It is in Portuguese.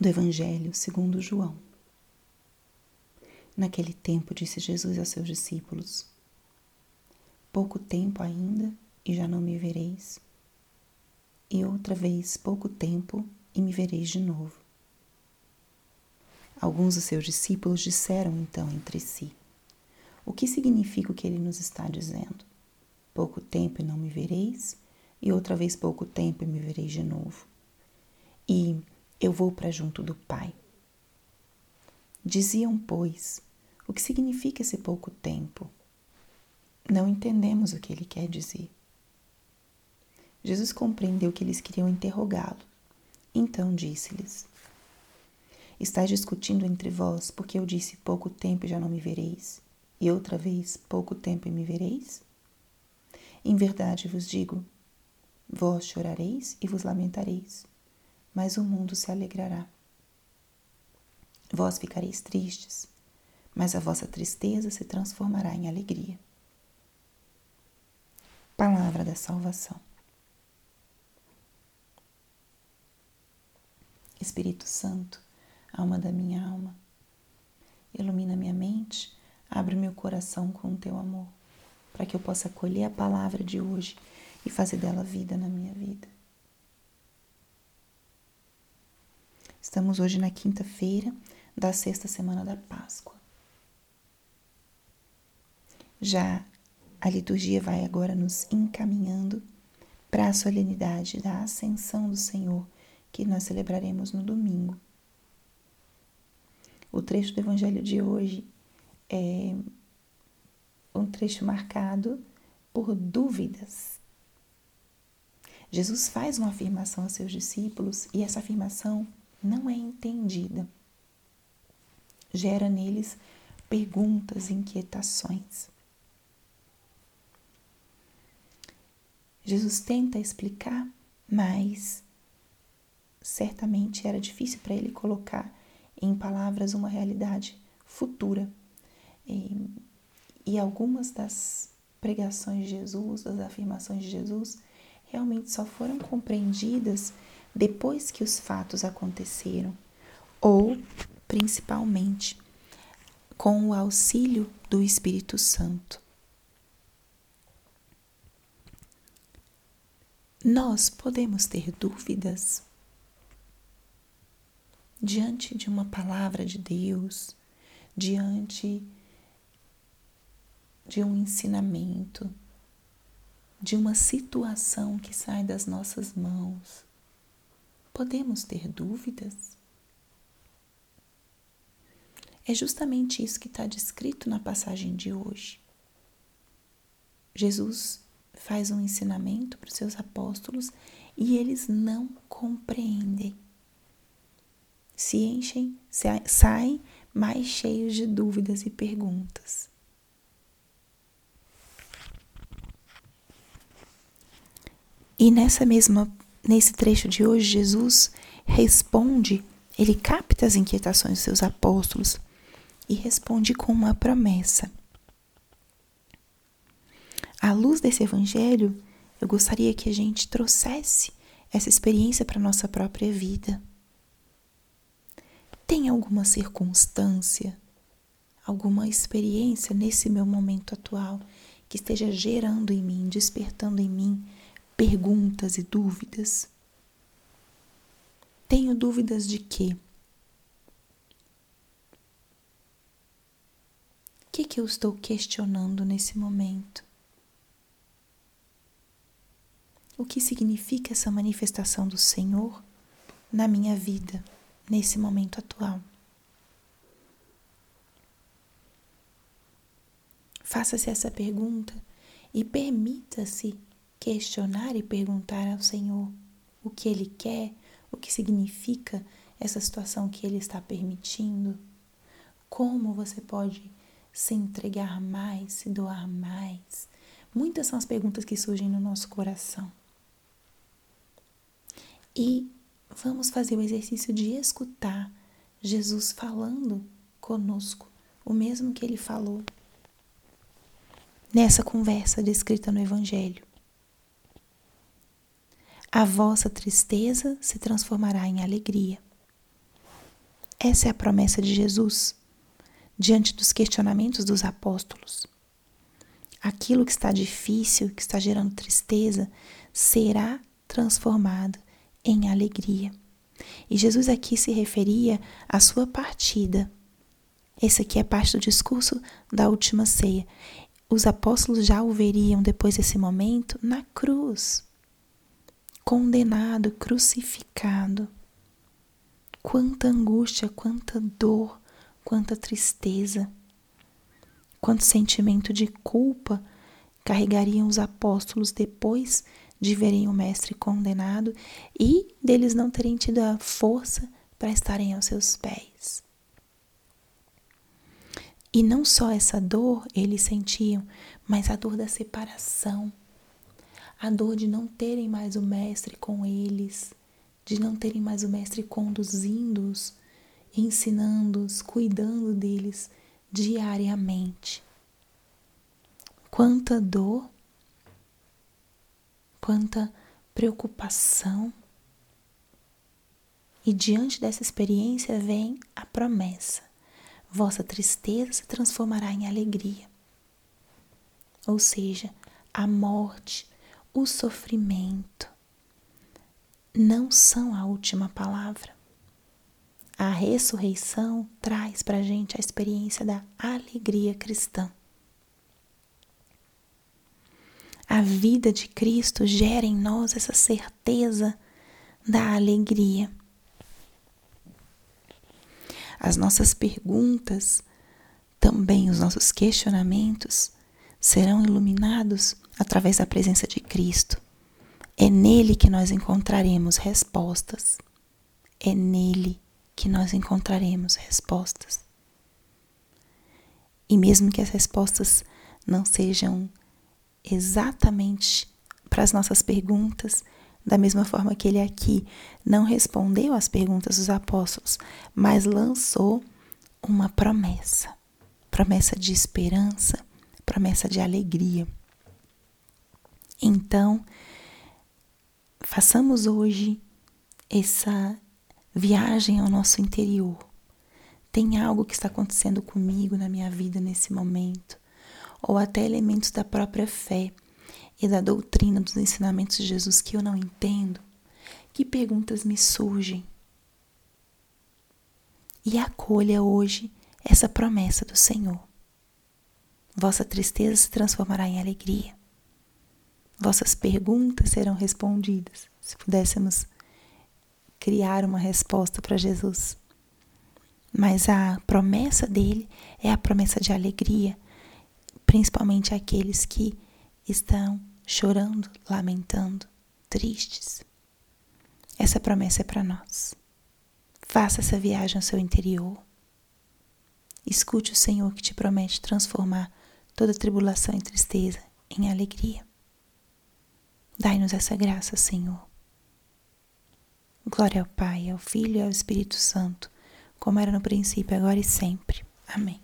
do Evangelho segundo João. Naquele tempo disse Jesus aos seus discípulos: Pouco tempo ainda e já não me vereis, e outra vez pouco tempo e me vereis de novo. Alguns dos seus discípulos disseram então entre si: O que significa o que ele nos está dizendo? Pouco tempo e não me vereis, e outra vez pouco tempo e me vereis de novo. E eu vou para junto do Pai. Diziam, pois, o que significa esse pouco tempo? Não entendemos o que ele quer dizer. Jesus compreendeu que eles queriam interrogá-lo. Então disse-lhes: Estais discutindo entre vós porque eu disse pouco tempo e já não me vereis, e outra vez pouco tempo e me vereis? Em verdade vos digo: vós chorareis e vos lamentareis, mas o mundo se alegrará. Vós ficareis tristes, mas a vossa tristeza se transformará em alegria. Palavra da salvação. Espírito Santo, alma da minha alma, ilumina minha mente, abre meu coração com o teu amor, para que eu possa acolher a palavra de hoje e fazer dela vida na minha vida. Estamos hoje na quinta-feira da sexta semana da Páscoa. Já a liturgia vai agora nos encaminhando para a solenidade da Ascensão do Senhor, que nós celebraremos no domingo. O trecho do Evangelho de hoje é um trecho marcado por dúvidas. Jesus faz uma afirmação a seus discípulos e essa afirmação não é entendida. Gera neles perguntas, inquietações. Jesus tenta explicar, mas certamente era difícil para ele colocar em palavras uma realidade futura. E, e algumas das pregações de Jesus, das afirmações de Jesus, realmente só foram compreendidas depois que os fatos aconteceram, ou principalmente com o auxílio do Espírito Santo. Nós podemos ter dúvidas diante de uma palavra de Deus, diante de um ensinamento, de uma situação que sai das nossas mãos. Podemos ter dúvidas? É justamente isso que está descrito na passagem de hoje. Jesus faz um ensinamento para os seus apóstolos e eles não compreendem. Se enchem, saem mais cheios de dúvidas e perguntas. E nessa mesma nesse trecho de hoje Jesus responde, ele capta as inquietações dos seus apóstolos e responde com uma promessa. À luz desse evangelho, eu gostaria que a gente trouxesse essa experiência para nossa própria vida. Tem alguma circunstância, alguma experiência nesse meu momento atual que esteja gerando em mim, despertando em mim perguntas e dúvidas? Tenho dúvidas de quê? O que, que eu estou questionando nesse momento? O que significa essa manifestação do Senhor na minha vida, nesse momento atual? Faça-se essa pergunta e permita-se questionar e perguntar ao Senhor o que Ele quer, o que significa essa situação que Ele está permitindo, como você pode se entregar mais, se doar mais. Muitas são as perguntas que surgem no nosso coração. E vamos fazer o exercício de escutar Jesus falando conosco, o mesmo que ele falou nessa conversa descrita no Evangelho. A vossa tristeza se transformará em alegria. Essa é a promessa de Jesus diante dos questionamentos dos apóstolos. Aquilo que está difícil, que está gerando tristeza, será transformado em alegria. E Jesus aqui se referia à sua partida. Esse aqui é parte do discurso da última ceia. Os apóstolos já o veriam depois desse momento na cruz, condenado, crucificado. Quanta angústia, quanta dor, quanta tristeza, quanto sentimento de culpa carregariam os apóstolos depois de verem o Mestre condenado e deles não terem tido a força para estarem aos seus pés. E não só essa dor eles sentiam, mas a dor da separação, a dor de não terem mais o Mestre com eles, de não terem mais o Mestre conduzindo-os, ensinando-os, cuidando deles diariamente. Quanta dor quanta preocupação. E diante dessa experiência vem a promessa: vossa tristeza se transformará em alegria. Ou seja, a morte, o sofrimento não são a última palavra. A ressurreição traz para a gente a experiência da alegria cristã. A vida de Cristo gera em nós essa certeza da alegria. As nossas perguntas, também os nossos questionamentos, serão iluminados através da presença de Cristo. É nele que nós encontraremos respostas. É nele que nós encontraremos respostas. E mesmo que as respostas não sejam exatamente para as nossas perguntas, da mesma forma que ele aqui não respondeu às perguntas dos apóstolos, mas lançou uma promessa promessa de esperança, promessa de alegria. Então, façamos hoje essa viagem ao nosso interior. Tem algo que está acontecendo comigo na minha vida nesse momento ou até elementos da própria fé e da doutrina dos ensinamentos de Jesus que eu não entendo, que perguntas me surgem? E acolha hoje essa promessa do Senhor. Vossa tristeza se transformará em alegria. Vossas perguntas serão respondidas. Se pudéssemos criar uma resposta para Jesus. Mas a promessa dele é a promessa de alegria, principalmente aqueles que estão chorando, lamentando, tristes. Essa promessa é para nós. Faça essa viagem ao seu interior. Escute o Senhor que te promete transformar toda tribulação e tristeza em alegria. Dai-nos essa graça, Senhor. Glória ao Pai, ao Filho e ao Espírito Santo, como era no princípio, agora e sempre. Amém.